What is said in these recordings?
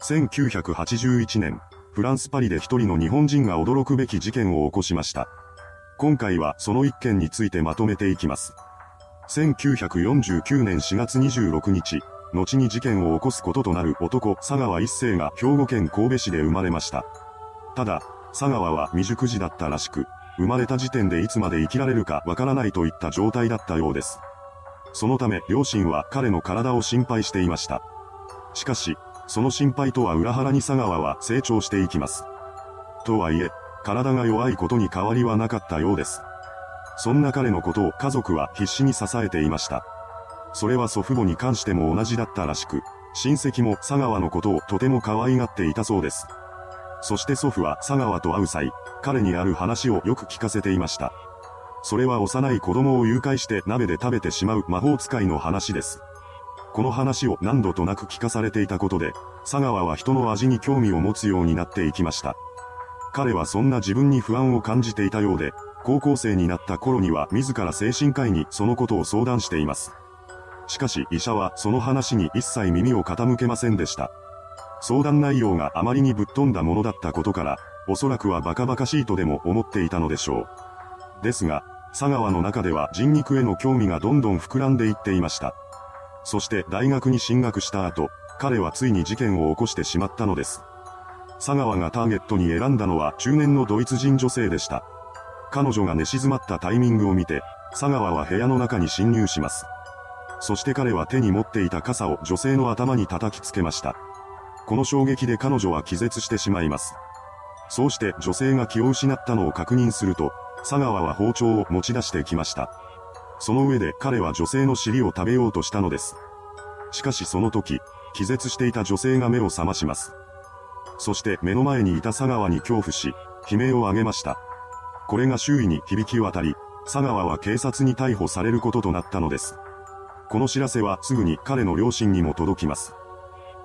1981年、フランス・パリで一人の日本人が驚くべき事件を起こしました。今回はその一件についてまとめていきます。1949年4月26日、後に事件を起こすこととなる男、佐川一世が兵庫県神戸市で生まれました。ただ、佐川は未熟児だったらしく、生まれた時点でいつまで生きられるかわからないといった状態だったようです。そのため両親は彼の体を心配していました。しかし、その心配とは裏腹に佐川は成長していきます。とはいえ、体が弱いことに変わりはなかったようです。そんな彼のことを家族は必死に支えていました。それは祖父母に関しても同じだったらしく、親戚も佐川のことをとても可愛がっていたそうです。そして祖父は佐川と会う際、彼にある話をよく聞かせていました。それは幼い子供を誘拐して鍋で食べてしまう魔法使いの話です。この話を何度となく聞かされていたことで、佐川は人の味に興味を持つようになっていきました。彼はそんな自分に不安を感じていたようで、高校生になった頃には自ら精神科医にそのことを相談しています。しかし医者はその話に一切耳を傾けませんでした。相談内容があまりにぶっ飛んだものだったことから、おそらくはバカバカしいとでも思っていたのでしょう。ですが、佐川の中では人肉への興味がどんどん膨らんでいっていました。そして大学に進学した後、彼はついに事件を起こしてしまったのです。佐川がターゲットに選んだのは中年のドイツ人女性でした。彼女が寝静まったタイミングを見て、佐川は部屋の中に侵入します。そして彼は手に持っていた傘を女性の頭に叩きつけました。この衝撃で彼女は気絶してしまいます。そうして女性が気を失ったのを確認すると、佐川は包丁を持ち出してきました。その上で彼は女性の尻を食べようとしたのです。しかしその時、気絶していた女性が目を覚まします。そして目の前にいた佐川に恐怖し、悲鳴を上げました。これが周囲に響き渡り、佐川は警察に逮捕されることとなったのです。この知らせはすぐに彼の両親にも届きます。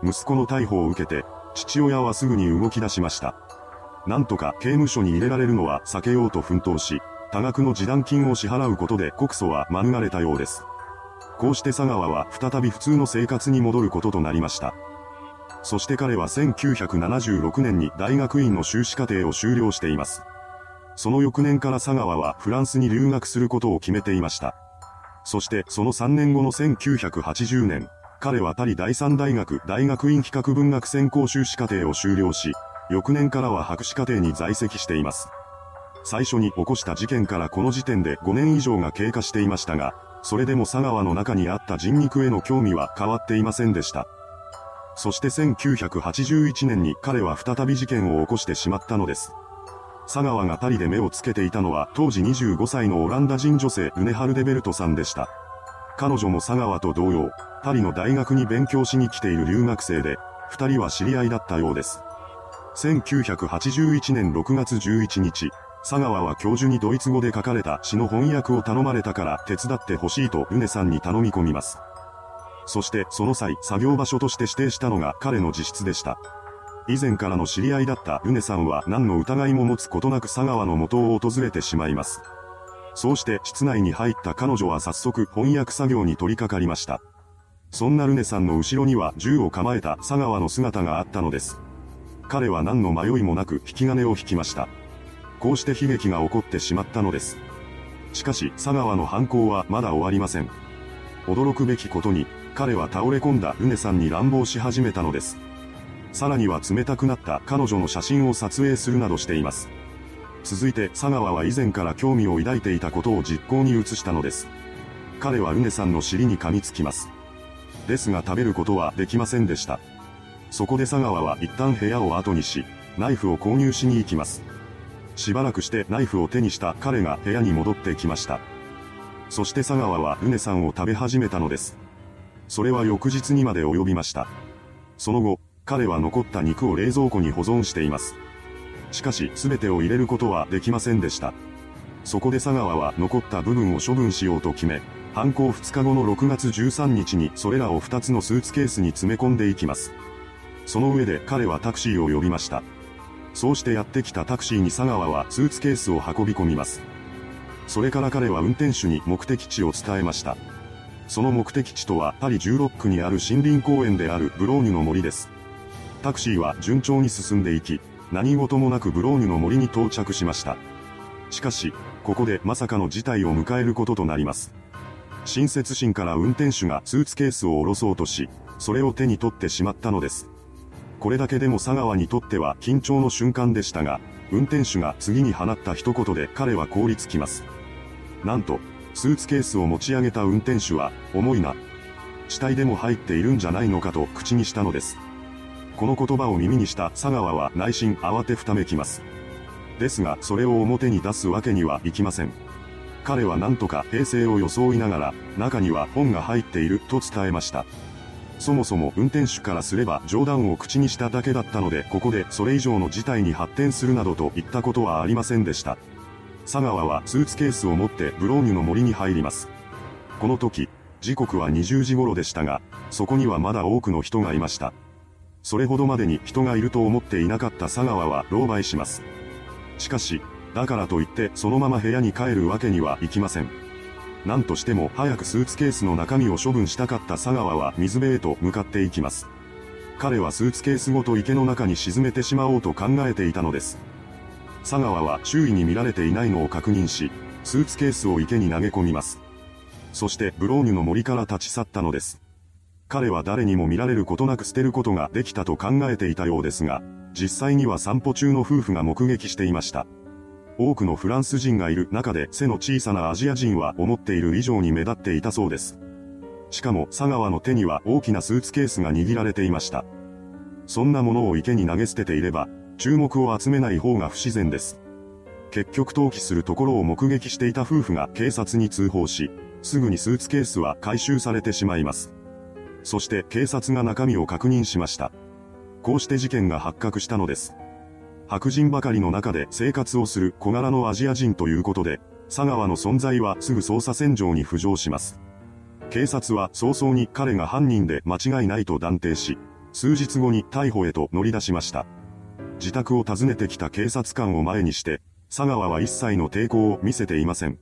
息子の逮捕を受けて、父親はすぐに動き出しました。なんとか刑務所に入れられるのは避けようと奮闘し、多額の示談金を支払うことで告訴は免れたようです。こうして佐川は再び普通の生活に戻ることとなりました。そして彼は1976年に大学院の修士課程を修了しています。その翌年から佐川はフランスに留学することを決めていました。そしてその3年後の1980年、彼はパリ第三大学大学院比較文学専攻修士課程を修了し、翌年からは博士課程に在籍しています。最初に起こした事件からこの時点で5年以上が経過していましたが、それでも佐川の中にあった人肉への興味は変わっていませんでした。そして1981年に彼は再び事件を起こしてしまったのです。佐川がパリで目をつけていたのは当時25歳のオランダ人女性ルネハルデベルトさんでした。彼女も佐川と同様、パリの大学に勉強しに来ている留学生で、二人は知り合いだったようです。1981年6月11日、佐川は教授にドイツ語で書かれた詩の翻訳を頼まれたから手伝ってほしいとルネさんに頼み込みます。そしてその際作業場所として指定したのが彼の自室でした。以前からの知り合いだったルネさんは何の疑いも持つことなく佐川の元を訪れてしまいます。そうして室内に入った彼女は早速翻訳作業に取り掛かりました。そんなルネさんの後ろには銃を構えた佐川の姿があったのです。彼は何の迷いもなく引き金を引きました。こうして悲劇が起こってしまったのです。しかし佐川の犯行はまだ終わりません。驚くべきことに、彼は倒れ込んだルネさんに乱暴し始めたのです。さらには冷たくなった彼女の写真を撮影するなどしています。続いて佐川は以前から興味を抱いていたことを実行に移したのです。彼はルネさんの尻に噛みつきます。ですが食べることはできませんでした。そこで佐川は一旦部屋を後にし、ナイフを購入しに行きます。しばらくしてナイフを手にした彼が部屋に戻ってきました。そして佐川はルネさんを食べ始めたのです。それは翌日にまで及びました。その後、彼は残った肉を冷蔵庫に保存しています。しかし全てを入れることはできませんでした。そこで佐川は残った部分を処分しようと決め、犯行2日後の6月13日にそれらを2つのスーツケースに詰め込んでいきます。その上で彼はタクシーを呼びました。そうしてやってきたタクシーに佐川はスーツケースを運び込みます。それから彼は運転手に目的地を伝えました。その目的地とはパリ16区にある森林公園であるブローニュの森です。タクシーは順調に進んでいき、何事もなくブローニュの森に到着しました。しかし、ここでまさかの事態を迎えることとなります。親切心から運転手がスーツケースを下ろそうとし、それを手に取ってしまったのです。これだけでも佐川にとっては緊張の瞬間でしたが、運転手が次に放った一言で彼は凍りつきます。なんと、スーツケースを持ち上げた運転手は、重いな。死体でも入っているんじゃないのかと口にしたのです。この言葉を耳にした佐川は内心慌てふためきます。ですが、それを表に出すわけにはいきません。彼は何とか平静を装いながら、中には本が入っていると伝えました。そもそも運転手からすれば冗談を口にしただけだったので、ここでそれ以上の事態に発展するなどといったことはありませんでした。佐川はスーツケースを持ってブローニュの森に入ります。この時、時刻は20時頃でしたが、そこにはまだ多くの人がいました。それほどまでに人がいると思っていなかった佐川は狼狽します。しかし、だからといってそのまま部屋に帰るわけにはいきません。何としても早くスーツケースの中身を処分したかった佐川は水辺へと向かっていきます。彼はスーツケースごと池の中に沈めてしまおうと考えていたのです。佐川は周囲に見られていないのを確認し、スーツケースを池に投げ込みます。そしてブローニュの森から立ち去ったのです。彼は誰にも見られることなく捨てることができたと考えていたようですが、実際には散歩中の夫婦が目撃していました。多くのフランス人がいる中で背の小さなアジア人は思っている以上に目立っていたそうです。しかも佐川の手には大きなスーツケースが握られていました。そんなものを池に投げ捨てていれば、注目を集めない方が不自然です。結局投棄するところを目撃していた夫婦が警察に通報し、すぐにスーツケースは回収されてしまいます。そして警察が中身を確認しました。こうして事件が発覚したのです。白人ばかりの中で生活をする小柄のアジア人ということで、佐川の存在はすぐ捜査線上に浮上します。警察は早々に彼が犯人で間違いないと断定し、数日後に逮捕へと乗り出しました。自宅を訪ねてきた警察官を前にして、佐川は一切の抵抗を見せていません。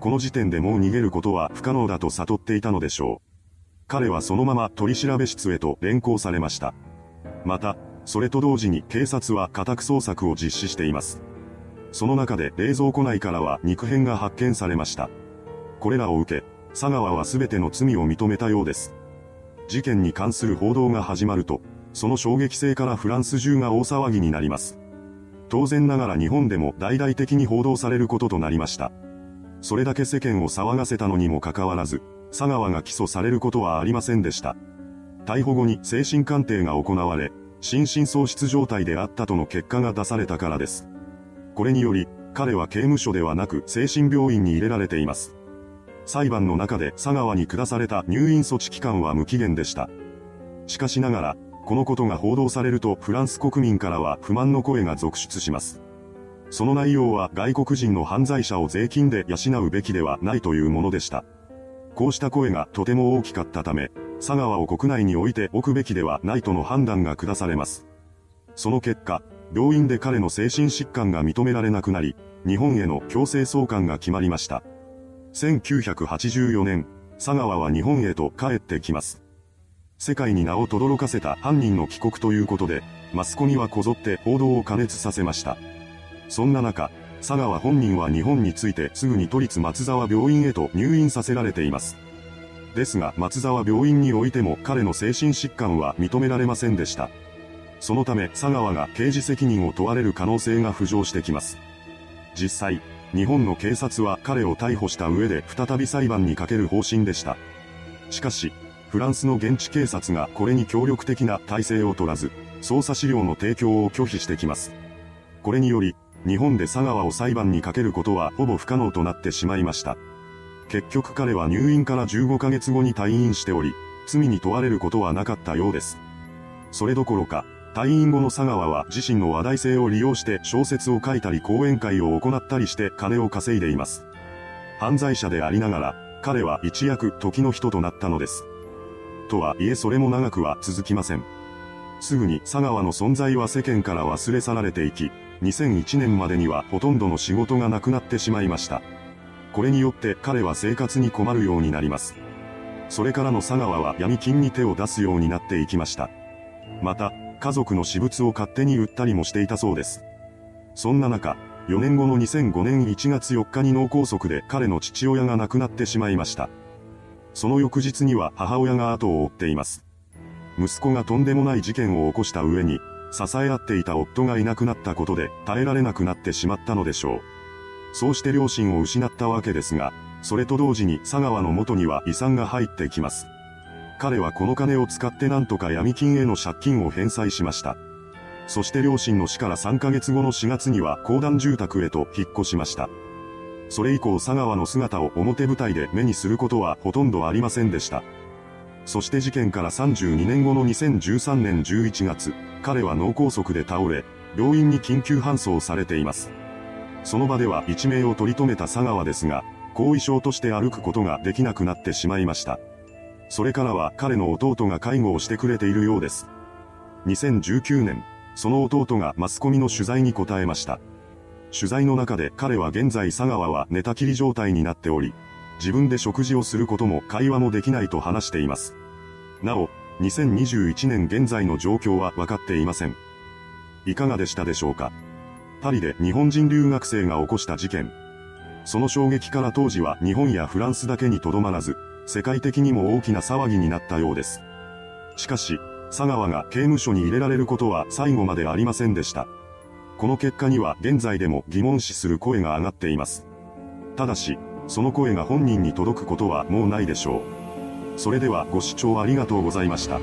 この時点でもう逃げることは不可能だと悟っていたのでしょう。彼はそのまま取調室へと連行されました。また、それと同時に警察は家宅捜索を実施しています。その中で冷蔵庫内からは肉片が発見されました。これらを受け、佐川は全ての罪を認めたようです。事件に関する報道が始まると、その衝撃性からフランス中が大騒ぎになります。当然ながら日本でも大々的に報道されることとなりました。それだけ世間を騒がせたのにもかかわらず、佐川が起訴されることはありませんでした。逮捕後に精神鑑定が行われ、心神喪失状態であったとの結果が出されたからです。これにより、彼は刑務所ではなく精神病院に入れられています。裁判の中で佐川に下された入院措置期間は無期限でした。しかしながら、このことが報道されるとフランス国民からは不満の声が続出します。その内容は外国人の犯罪者を税金で養うべきではないというものでした。こうした声がとても大きかったため、佐川を国内に置いておくべきではないとの判断が下されます。その結果、病院で彼の精神疾患が認められなくなり、日本への強制送還が決まりました。1984年、佐川は日本へと帰ってきます。世界に名を轟かせた犯人の帰国ということで、マスコミはこぞって報道を加熱させました。そんな中、佐川本人は日本についてすぐに都立松沢病院へと入院させられています。ですが松沢病院においても彼の精神疾患は認められませんでした。そのため佐川が刑事責任を問われる可能性が浮上してきます。実際、日本の警察は彼を逮捕した上で再び裁判にかける方針でした。しかし、フランスの現地警察がこれに協力的な体制を取らず、捜査資料の提供を拒否してきます。これにより、日本で佐川を裁判にかけることはほぼ不可能となってしまいました。結局彼は入院から15ヶ月後に退院しており、罪に問われることはなかったようです。それどころか、退院後の佐川は自身の話題性を利用して小説を書いたり講演会を行ったりして金を稼いでいます。犯罪者でありながら、彼は一躍時の人となったのです。とはいえそれも長くは続きません。すぐに佐川の存在は世間から忘れ去られていき、2001年までにはほとんどの仕事がなくなってしまいました。これによって彼は生活に困るようになります。それからの佐川は闇金に手を出すようになっていきました。また、家族の私物を勝手に売ったりもしていたそうです。そんな中、4年後の2005年1月4日に脳梗塞で彼の父親が亡くなってしまいました。その翌日には母親が後を追っています。息子がとんでもない事件を起こした上に、支え合っていた夫がいなくなったことで耐えられなくなってしまったのでしょう。そうして両親を失ったわけですが、それと同時に佐川の元には遺産が入ってきます。彼はこの金を使って何とか闇金への借金を返済しました。そして両親の死から3ヶ月後の4月には公団住宅へと引っ越しました。それ以降佐川の姿を表舞台で目にすることはほとんどありませんでした。そして事件から32年後の2013年11月、彼は脳梗塞で倒れ、病院に緊急搬送されています。その場では一命を取り留めた佐川ですが、後遺症として歩くことができなくなってしまいました。それからは彼の弟が介護をしてくれているようです。2019年、その弟がマスコミの取材に答えました。取材の中で彼は現在佐川は寝たきり状態になっており、自分で食事をすることも会話もできないと話しています。なお、2021年現在の状況は分かっていません。いかがでしたでしょうか？パリで日本人留学生が起こした事件。その衝撃から当時は日本やフランスだけにとどまらず、世界的にも大きな騒ぎになったようです。しかし、佐川が刑務所に入れられることは最後までありませんでした。この結果には現在でも疑問視する声が上がっています。ただし、その声が本人に届くことはもうないでしょう。それではご視聴ありがとうございました。